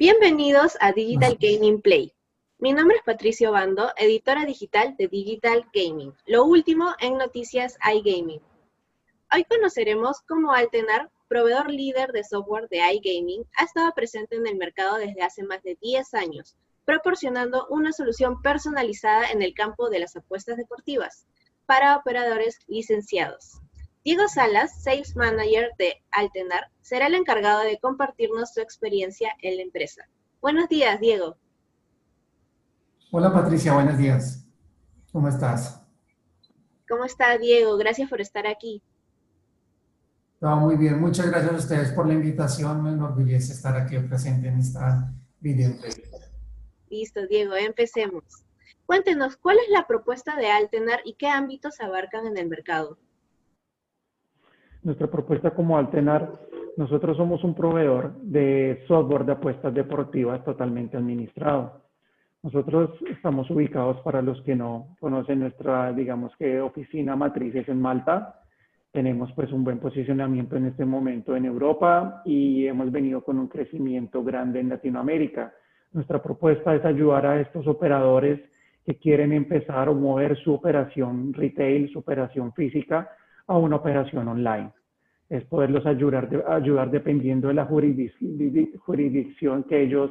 Bienvenidos a Digital Gaming Play. Mi nombre es Patricio Bando, editora digital de Digital Gaming. Lo último en noticias iGaming. Hoy conoceremos cómo Altenar, proveedor líder de software de iGaming, ha estado presente en el mercado desde hace más de 10 años, proporcionando una solución personalizada en el campo de las apuestas deportivas para operadores licenciados. Diego Salas, Sales Manager de Altenar, será el encargado de compartirnos su experiencia en la empresa. Buenos días, Diego. Hola, Patricia, buenos días. ¿Cómo estás? ¿Cómo está, Diego? Gracias por estar aquí. Todo muy bien. Muchas gracias a ustedes por la invitación. Me enorgullece estar aquí presente en esta video Listo, Diego, empecemos. Cuéntenos, ¿cuál es la propuesta de Altenar y qué ámbitos abarcan en el mercado? Nuestra propuesta como Altenar, nosotros somos un proveedor de software de apuestas deportivas totalmente administrado. Nosotros estamos ubicados, para los que no conocen nuestra, digamos que oficina matriz es en Malta. Tenemos pues un buen posicionamiento en este momento en Europa y hemos venido con un crecimiento grande en Latinoamérica. Nuestra propuesta es ayudar a estos operadores que quieren empezar o mover su operación retail, su operación física a una operación online. Es poderlos ayudar, ayudar dependiendo de la jurisdicción que ellos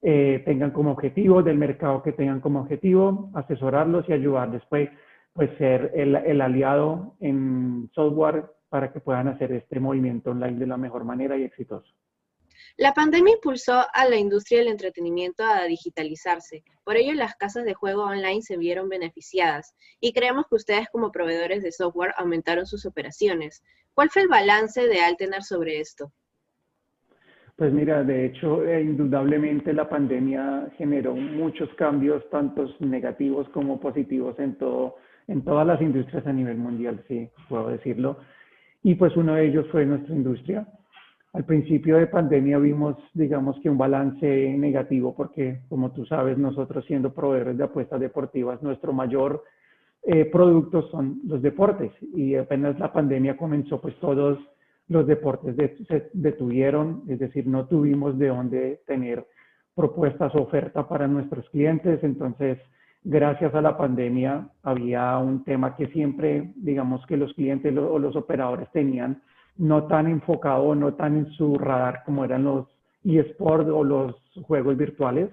eh, tengan como objetivo, del mercado que tengan como objetivo, asesorarlos y ayudarles, pues, pues ser el, el aliado en software para que puedan hacer este movimiento online de la mejor manera y exitoso. La pandemia impulsó a la industria del entretenimiento a digitalizarse. Por ello, las casas de juego online se vieron beneficiadas y creemos que ustedes como proveedores de software aumentaron sus operaciones. ¿Cuál fue el balance de Altenar sobre esto? Pues mira, de hecho, eh, indudablemente la pandemia generó muchos cambios, tanto negativos como positivos en, todo, en todas las industrias a nivel mundial, sí, puedo decirlo. Y pues uno de ellos fue nuestra industria. Al principio de pandemia vimos, digamos que un balance negativo porque, como tú sabes, nosotros siendo proveedores de apuestas deportivas, nuestro mayor eh, producto son los deportes. Y apenas la pandemia comenzó, pues todos los deportes se detuvieron, es decir, no tuvimos de dónde tener propuestas o oferta para nuestros clientes, entonces gracias a la pandemia había un tema que siempre, digamos que los clientes o los operadores tenían no tan enfocado, no tan en su radar como eran los eSports o los juegos virtuales.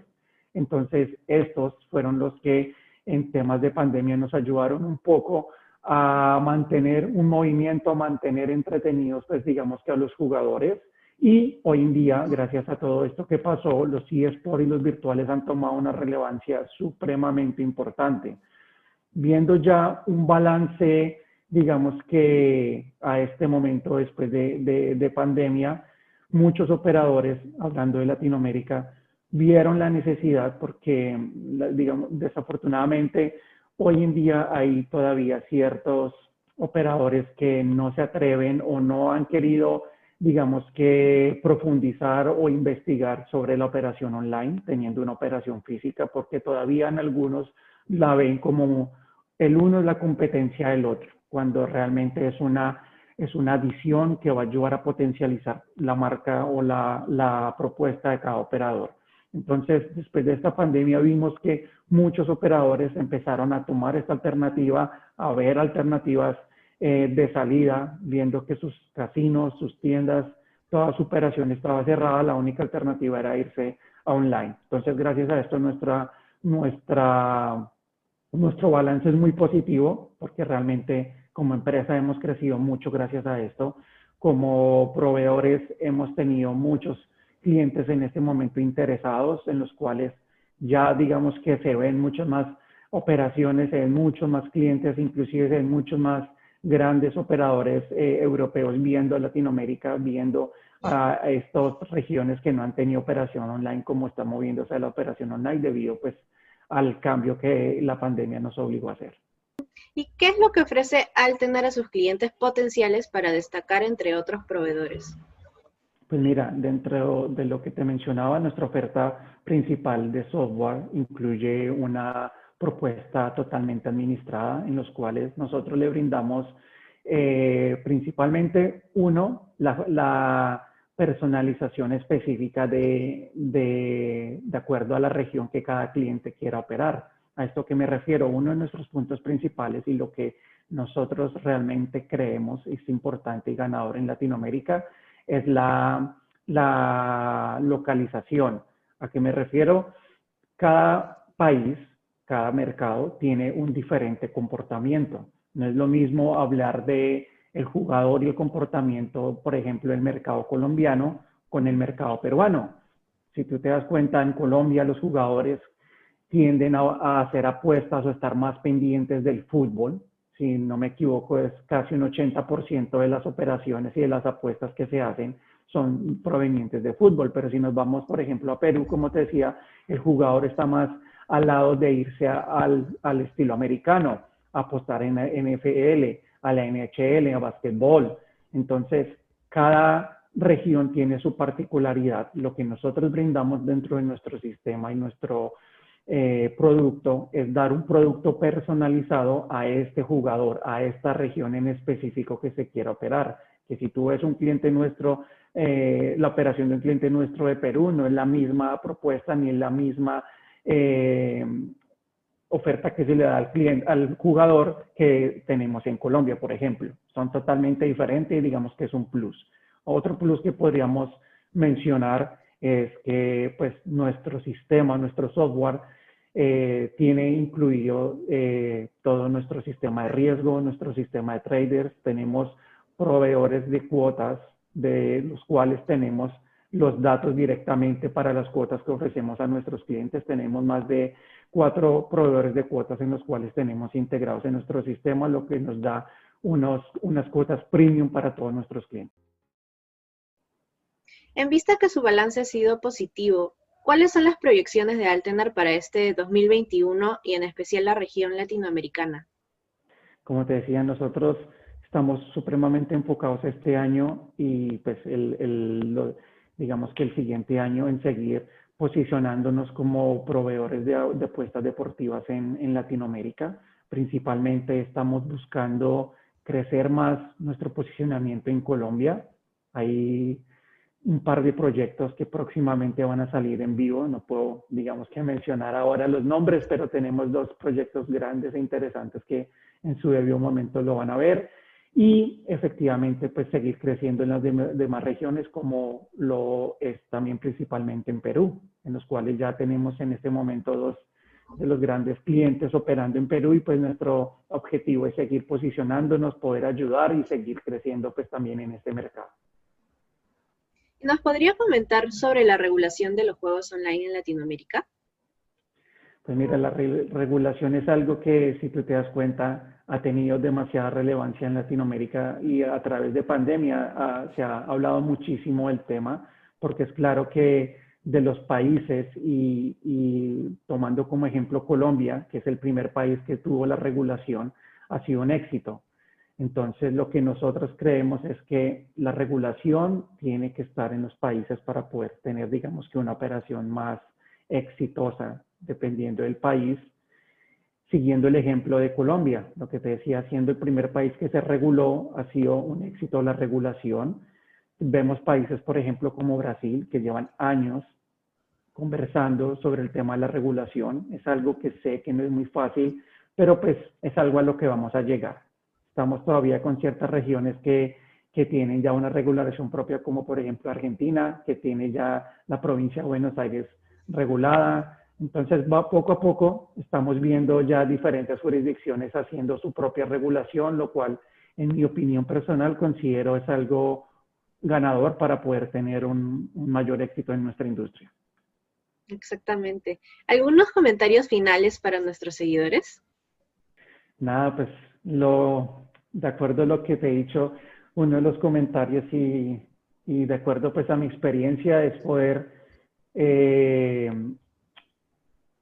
Entonces, estos fueron los que en temas de pandemia nos ayudaron un poco a mantener un movimiento, a mantener entretenidos, pues digamos que a los jugadores. Y hoy en día, gracias a todo esto que pasó, los eSports y los virtuales han tomado una relevancia supremamente importante. Viendo ya un balance digamos que a este momento, después de, pandemia, muchos operadores, hablando de Latinoamérica, vieron la necesidad porque, digamos, desafortunadamente, hoy en día hay todavía ciertos operadores que no se atreven o no han querido, digamos que, profundizar o investigar sobre la operación online, teniendo una operación física, porque todavía en algunos la ven como el uno es la competencia del otro cuando realmente es una, es una adición que va a ayudar a potencializar la marca o la, la propuesta de cada operador. Entonces, después de esta pandemia vimos que muchos operadores empezaron a tomar esta alternativa, a ver alternativas eh, de salida, viendo que sus casinos, sus tiendas, toda su operación estaba cerrada, la única alternativa era irse online. Entonces, gracias a esto, nuestra, nuestra, nuestro balance es muy positivo porque realmente como empresa hemos crecido mucho gracias a esto. Como proveedores hemos tenido muchos clientes en este momento interesados en los cuales ya digamos que se ven muchas más operaciones, se ven muchos más clientes, inclusive se ven muchos más grandes operadores eh, europeos viendo Latinoamérica, viendo a, estas regiones que no han tenido operación online, como está moviéndose la operación online debido pues al cambio que la pandemia nos obligó a hacer. ¿Y qué es lo que ofrece Altenar a sus clientes potenciales para destacar entre otros proveedores? Pues mira, dentro de lo que te mencionaba, nuestra oferta principal de software incluye una propuesta totalmente administrada en los cuales nosotros le brindamos eh, principalmente, uno, la, personalización específica de, de, de, acuerdo a la región que cada cliente quiera operar. A esto que me refiero, uno de nuestros puntos principales y lo que nosotros realmente creemos es importante y ganador en Latinoamérica es la, la localización. ¿A qué me refiero? Cada país, cada mercado tiene un diferente comportamiento. No es lo mismo hablar de el jugador y el comportamiento, por ejemplo, el mercado colombiano con el mercado peruano. Si tú te das cuenta, en Colombia los jugadores tienden a, hacer apuestas o estar más pendientes del fútbol. Si no me equivoco, es casi un 80% de las operaciones y de las apuestas que se hacen son provenientes de fútbol. Pero si nos vamos, por ejemplo, a Perú, como te decía, el jugador está más al lado de irse al, al estilo americano, apostar en NFL, a la NHL, a básquetbol. Entonces, cada región tiene su particularidad. Lo que nosotros brindamos dentro de nuestro sistema y nuestro eh, producto es dar un producto personalizado a este jugador, a esta región en específico que se quiera operar. Que si tú ves un cliente nuestro, eh, la operación de un cliente nuestro de Perú no es la misma propuesta ni es la misma eh, oferta que se le da al cliente, al jugador que tenemos en Colombia, por ejemplo. Son totalmente diferentes y digamos que es un plus. Otro plus que podríamos mencionar es que pues nuestro sistema, nuestro software eh, tiene incluido eh, todo nuestro sistema de riesgo, nuestro sistema de traders, tenemos proveedores de cuotas de los cuales tenemos los datos directamente para las cuotas que ofrecemos a nuestros clientes. Tenemos más de cuatro proveedores de cuotas en los cuales tenemos integrados en nuestro sistema, lo que nos da unos, unas cuotas premium para todos nuestros clientes. En vista que su balance ha sido positivo, ¿cuáles son las proyecciones de Altenar para este 2021 y en especial la región latinoamericana? Como te decía, nosotros estamos supremamente enfocados este año y pues el, digamos que el siguiente año en seguir posicionándonos como proveedores de, apuestas deportivas en, en, Latinoamérica. Principalmente estamos buscando crecer más nuestro posicionamiento en Colombia. Hay un par de proyectos que próximamente van a salir en vivo. No puedo, digamos que mencionar ahora los nombres, pero tenemos dos proyectos grandes e interesantes que en su debido momento lo van a ver y efectivamente pues seguir creciendo en las demás regiones como lo es también principalmente en Perú, en los cuales ya tenemos en este momento dos de los grandes clientes operando en Perú y pues nuestro objetivo es seguir posicionándonos, poder ayudar y seguir creciendo pues también en este mercado. ¿Nos podría comentar sobre la regulación de los juegos online en Latinoamérica? Pues mira, la regulación es algo que si tú te das cuenta ha tenido demasiada relevancia en Latinoamérica y a través de pandemia ah, se ha hablado muchísimo del tema, porque es claro que de los países y, y, tomando como ejemplo Colombia, que es el primer país que tuvo la regulación, ha sido un éxito. Entonces, lo que nosotros creemos es que la regulación tiene que estar en los países para poder tener, digamos que, una operación más exitosa, dependiendo del país siguiendo el ejemplo de Colombia, lo que te decía, siendo el primer país que se reguló, ha sido un éxito la regulación. Vemos países, por ejemplo, como Brasil, que llevan años conversando sobre el tema de la regulación. Es algo que sé que no es muy fácil, pero pues es algo a lo que vamos a llegar. Estamos todavía con ciertas regiones que, que tienen ya una regulación propia, como por ejemplo Argentina, que tiene ya la provincia de Buenos Aires regulada, entonces, va poco a poco estamos viendo ya diferentes jurisdicciones haciendo su propia regulación, lo cual, en mi opinión personal, considero es algo ganador para poder tener un, un mayor éxito en nuestra industria. Exactamente. ¿Algunos comentarios finales para nuestros seguidores? Nada, pues lo, de acuerdo a lo que te he dicho, uno de los comentarios y, y de acuerdo pues a mi experiencia es poder eh,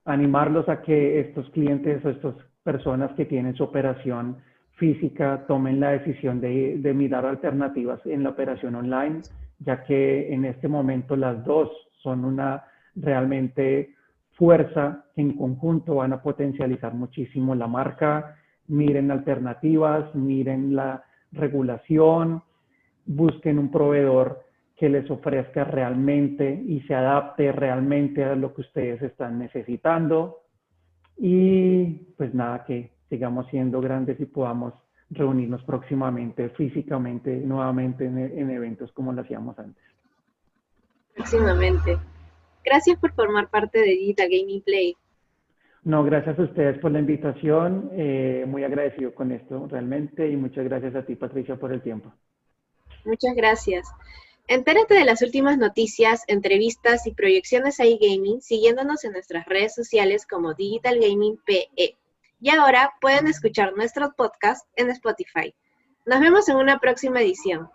animarlos a que estos clientes o estas personas que tienen su operación física tomen la decisión de, de, mirar alternativas en la operación online, ya que en este momento las dos son una realmente fuerza que en conjunto van a potencializar muchísimo la marca. Miren alternativas, miren la regulación, busquen un proveedor que les ofrezca realmente y se adapte realmente a lo que ustedes están necesitando. Y pues nada, que sigamos siendo grandes y podamos reunirnos próximamente, físicamente, nuevamente en, en eventos como lo hacíamos antes. Próximamente. Gracias por formar parte de Digital Gaming Play. No, gracias a ustedes por la invitación. Eh, muy agradecido con esto realmente y muchas gracias a ti, Patricia, por el tiempo. Muchas gracias. Entérate de las últimas noticias, entrevistas y proyecciones a iGaming siguiéndonos en nuestras redes sociales como Digital Gaming PE. Y ahora pueden escuchar nuestros podcasts en Spotify. Nos vemos en una próxima edición.